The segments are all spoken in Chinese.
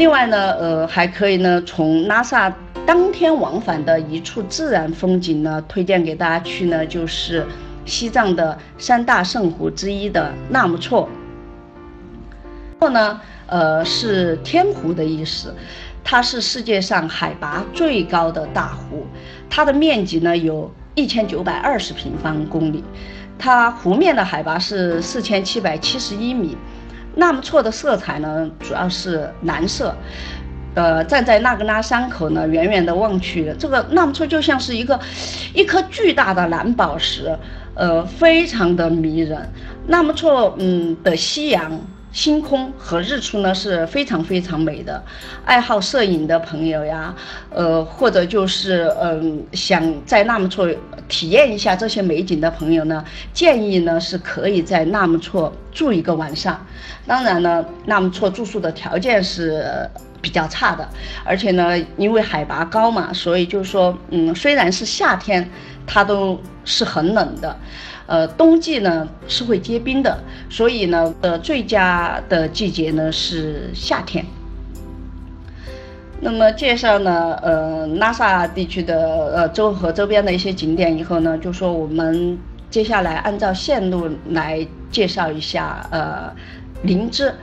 另外呢，呃，还可以呢从拉萨当天往返的一处自然风景呢，推荐给大家去呢，就是西藏的三大圣湖之一的纳木错。错呢，呃，是天湖的意思，它是世界上海拔最高的大湖，它的面积呢有一千九百二十平方公里，它湖面的海拔是四千七百七十一米。纳木错的色彩呢，主要是蓝色。呃，站在纳格拉山口呢，远远的望去，这个纳木错就像是一个一颗巨大的蓝宝石，呃，非常的迷人。纳木错，嗯的夕阳。星空和日出呢是非常非常美的，爱好摄影的朋友呀，呃，或者就是嗯想在纳木错体验一下这些美景的朋友呢，建议呢是可以在纳木错住一个晚上。当然呢，纳木错住宿的条件是比较差的，而且呢，因为海拔高嘛，所以就是说，嗯，虽然是夏天，它都是很冷的。呃，冬季呢是会结冰的，所以呢，呃，最佳的季节呢是夏天。那么介绍呢，呃，拉萨地区的呃周和周边的一些景点以后呢，就说我们接下来按照线路来介绍一下呃林芝。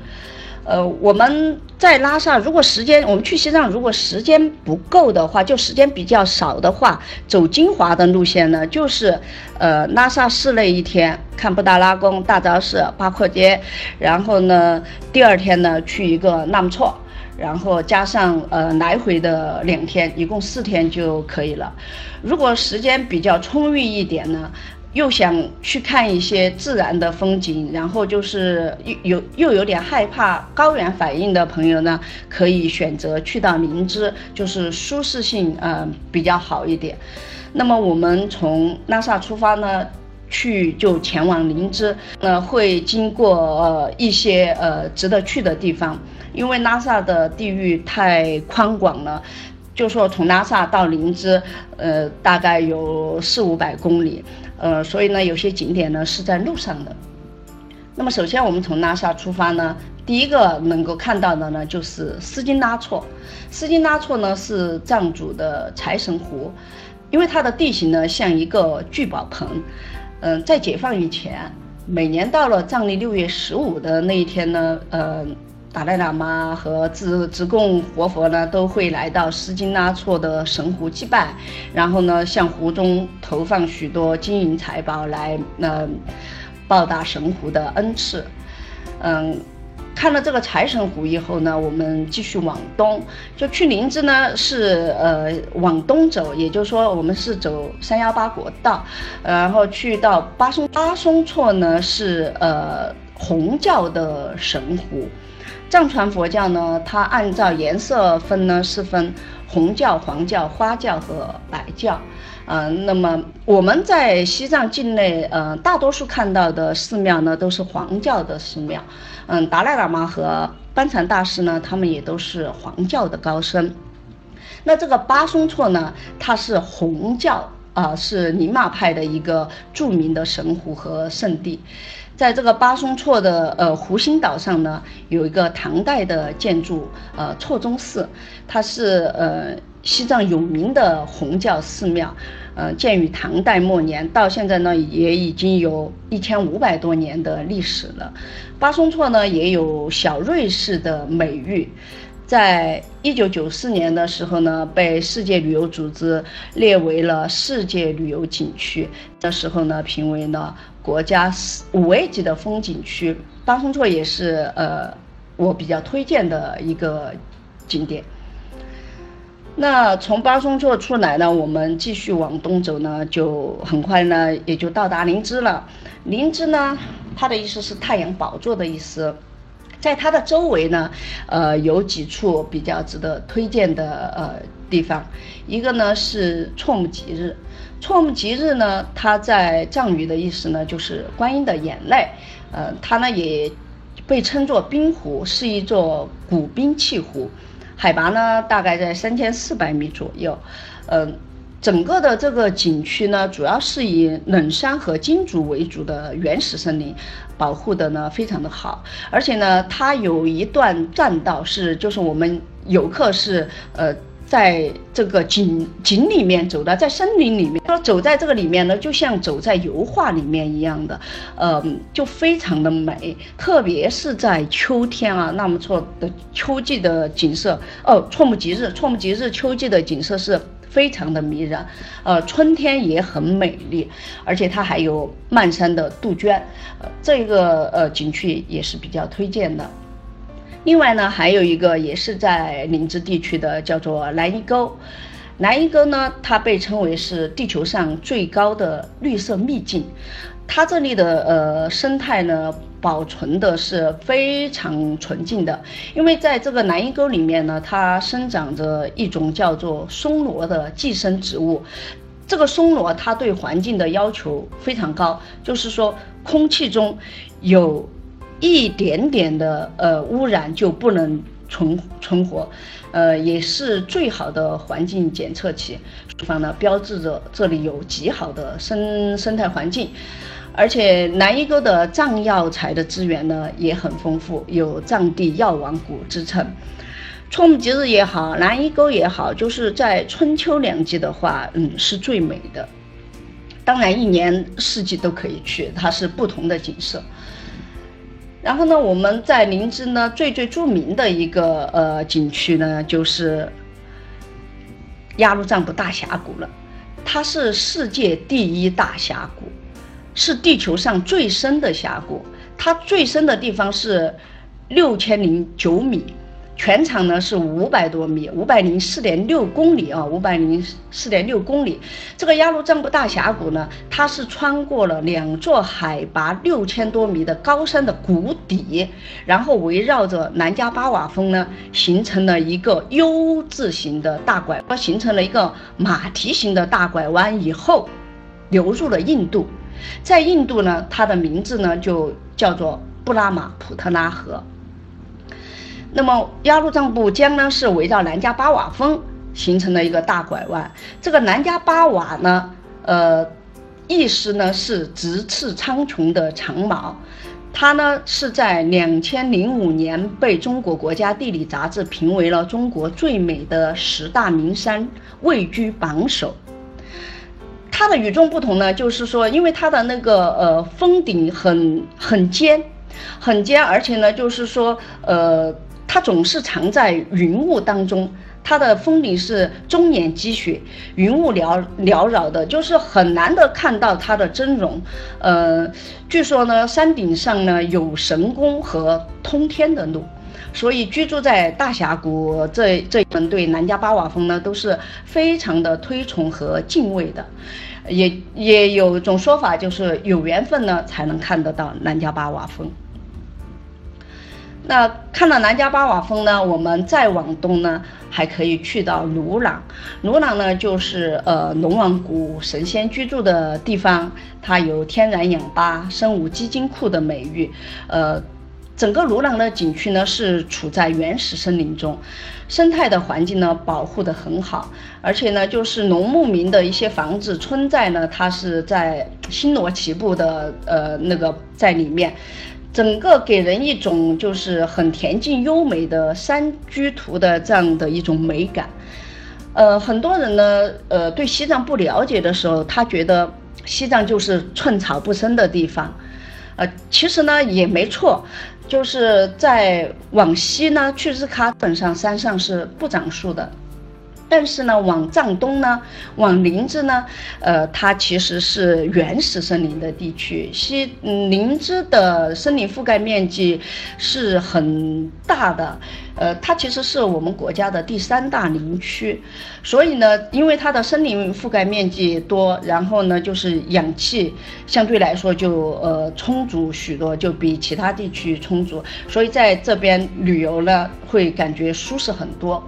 呃，我们在拉萨，如果时间我们去西藏，如果时间不够的话，就时间比较少的话，走精华的路线呢，就是呃拉萨市内一天看布达拉宫、大昭寺、八廓街，然后呢第二天呢去一个纳木错，然后加上呃来回的两天，一共四天就可以了。如果时间比较充裕一点呢？又想去看一些自然的风景，然后就是又有又有点害怕高原反应的朋友呢，可以选择去到林芝，就是舒适性呃比较好一点。那么我们从拉萨出发呢，去就前往林芝，呃会经过呃一些呃值得去的地方，因为拉萨的地域太宽广了，就说从拉萨到林芝，呃大概有四五百公里。呃，所以呢，有些景点呢是在路上的。那么，首先我们从拉萨出发呢，第一个能够看到的呢就是斯金拉措。斯金拉措呢是藏族的财神湖，因为它的地形呢像一个聚宝盆。嗯，在解放以前，每年到了藏历六月十五的那一天呢，呃。达赖喇嘛和直直贡活佛呢，都会来到斯金拉措的神湖祭拜，然后呢，向湖中投放许多金银财宝来，嗯，报答神湖的恩赐。嗯，看了这个财神湖以后呢，我们继续往东，就去林芝呢，是呃往东走，也就是说我们是走三幺八国道，然后去到巴松巴松措呢，是呃红教的神湖。藏传佛教呢，它按照颜色分呢，是分红教、黄教、花教和白教。嗯，那么我们在西藏境内，呃，大多数看到的寺庙呢，都是黄教的寺庙。嗯，达赖喇嘛和班禅大师呢，他们也都是黄教的高僧。那这个巴松措呢，它是红教，啊，是宁玛派的一个著名的神湖和圣地。在这个巴松措的呃湖心岛上呢，有一个唐代的建筑，呃错宗寺，它是呃西藏有名的红教寺庙，呃建于唐代末年，到现在呢也已经有一千五百多年的历史了。巴松措呢也有小瑞士的美誉。在一九九四年的时候呢，被世界旅游组织列为了世界旅游景区的时候呢，评为了国家五 A 级的风景区。巴松措也是呃我比较推荐的一个景点。那从巴松措出来呢，我们继续往东走呢，就很快呢也就到达林芝了。林芝呢，它的意思是太阳宝座的意思。在它的周围呢，呃，有几处比较值得推荐的呃地方。一个呢是错木吉日，错木吉日呢，它在藏语的意思呢就是观音的眼泪。呃，它呢也被称作冰湖，是一座古冰器湖，海拔呢大概在三千四百米左右。嗯，整个的这个景区呢，主要是以冷杉和金竹为主的原始森林，保护的呢非常的好，而且呢，它有一段栈道是，就是我们游客是呃。在这个景景里面走的，在森林里面，说走在这个里面呢，就像走在油画里面一样的，呃，就非常的美。特别是在秋天啊，纳木错的秋季的景色，哦，错木吉日，错木吉日秋季的景色是非常的迷人。呃，春天也很美丽，而且它还有漫山的杜鹃，呃，这个呃景区也是比较推荐的。另外呢，还有一个也是在林芝地区的，叫做南伊沟。南伊沟呢，它被称为是地球上最高的绿色秘境。它这里的呃生态呢，保存的是非常纯净的。因为在这个南伊沟里面呢，它生长着一种叫做松萝的寄生植物。这个松萝它对环境的要求非常高，就是说空气中有。一点点的呃污染就不能存存活，呃也是最好的环境检测器，方呢标志着这里有极好的生生态环境，而且南伊沟的藏药材的资源呢也很丰富，有藏地药王谷之称。错木吉日也好，南伊沟也好，就是在春秋两季的话，嗯是最美的。当然一年四季都可以去，它是不同的景色。然后呢，我们在林芝呢最最著名的一个呃景区呢，就是鸭绿藏布大峡谷了。它是世界第一大峡谷，是地球上最深的峡谷。它最深的地方是六千零九米。全长呢是五百多米，五百零四点六公里啊，五百零四点六公里。这个鸭绿藏布大峡谷呢，它是穿过了两座海拔六千多米的高山的谷底，然后围绕着南迦巴瓦峰呢，形成了一个 U 字形的大拐，它形成了一个马蹄形的大拐弯以后，流入了印度。在印度呢，它的名字呢就叫做布拉马普特拉河。那么鸭绿藏布江呢，是围绕南迦巴瓦峰形成了一个大拐弯。这个南迦巴瓦呢，呃，意思呢是直刺苍穹的长矛。它呢是在两千零五年被中国国家地理杂志评为了中国最美的十大名山，位居榜首。它的与众不同呢，就是说，因为它的那个呃峰顶很很尖，很尖，而且呢，就是说呃。它总是藏在云雾当中，它的峰顶是终年积雪，云雾缭缭绕的，就是很难得看到它的真容。呃，据说呢，山顶上呢有神宫和通天的路，所以居住在大峡谷这这一门对南迦巴瓦峰呢都是非常的推崇和敬畏的，也也有种说法，就是有缘分呢才能看得到南迦巴瓦峰。那看到南迦巴瓦峰呢，我们再往东呢，还可以去到鲁朗。鲁朗呢，就是呃龙王谷神仙居住的地方，它有天然氧吧、生物基金库的美誉。呃，整个鲁朗的景区呢是处在原始森林中，生态的环境呢保护的很好，而且呢就是农牧民的一些房子、村寨呢，它是在星罗棋布的呃那个在里面。整个给人一种就是很恬静优美的山居图的这样的一种美感，呃，很多人呢，呃，对西藏不了解的时候，他觉得西藏就是寸草不生的地方，呃，其实呢也没错，就是在往西呢，去日喀本上山上是不长树的。但是呢，往藏东呢，往林芝呢，呃，它其实是原始森林的地区。西林芝的森林覆盖面积是很大的，呃，它其实是我们国家的第三大林区。所以呢，因为它的森林覆盖面积多，然后呢，就是氧气相对来说就呃充足许多，就比其他地区充足，所以在这边旅游呢，会感觉舒适很多。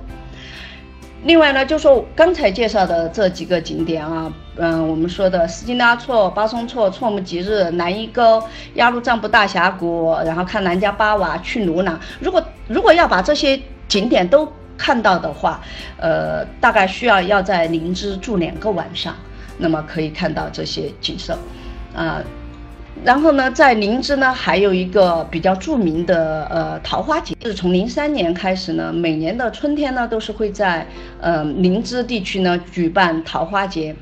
另外呢，就说刚才介绍的这几个景点啊，嗯，我们说的斯金拉措、巴松措、措木吉日、南伊沟、鸭绿藏布大峡谷，然后看南迦巴瓦、去鲁朗。如果如果要把这些景点都看到的话，呃，大概需要要在灵芝住两个晚上，那么可以看到这些景色，啊。然后呢，在灵芝呢，还有一个比较著名的呃桃花节，就是从零三年开始呢，每年的春天呢，都是会在呃灵芝地区呢举办桃花节。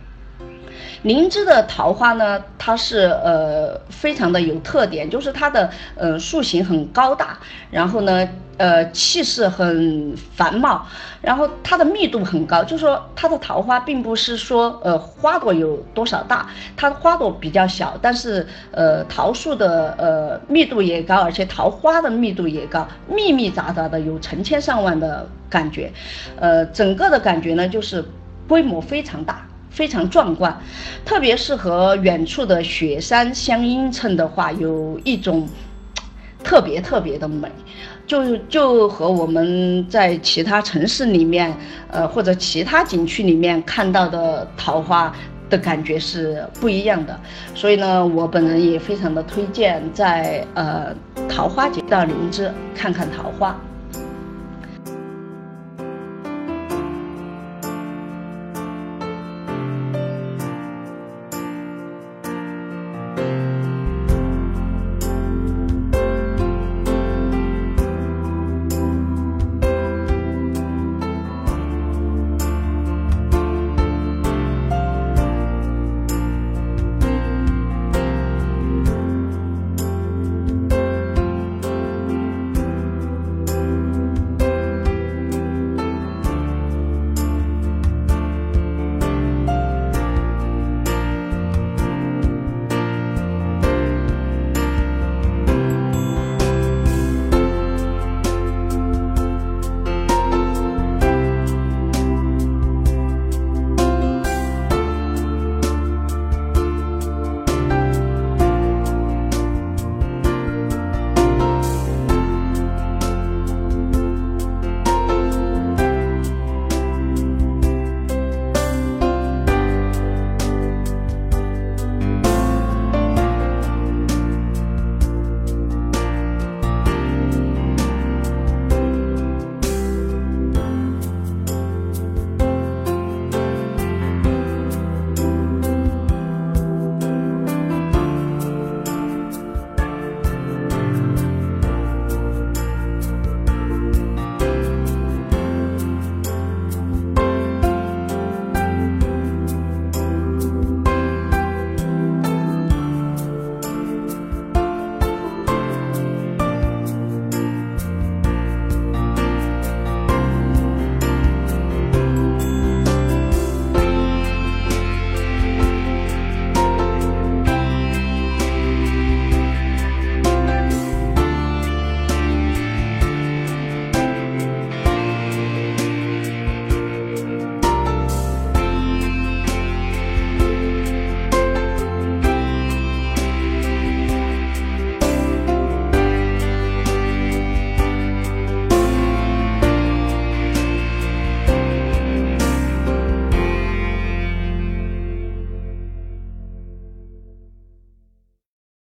灵芝的桃花呢，它是呃非常的有特点，就是它的呃树形很高大，然后呢呃气势很繁茂，然后它的密度很高，就是说它的桃花并不是说呃花朵有多少大，它的花朵比较小，但是呃桃树的呃密度也高，而且桃花的密度也高，密密匝匝的有成千上万的感觉，呃整个的感觉呢就是规模非常大。非常壮观，特别是和远处的雪山相映衬的话，有一种特别特别的美，就就和我们在其他城市里面，呃或者其他景区里面看到的桃花的感觉是不一样的。所以呢，我本人也非常的推荐在呃桃花节到灵芝看看桃花。